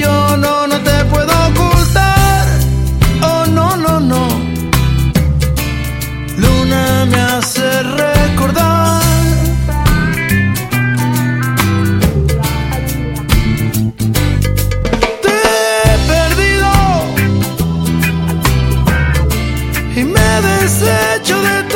yo no, no te puedo ocultar. Oh, no, no, no. Luna me hace recordar. Te he perdido y me desecho de ti.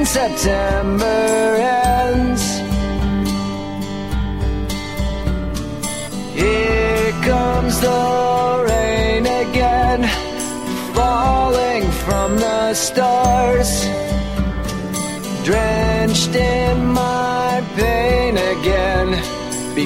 When September ends. Here comes the rain again, falling from the stars, drenched in my pain again.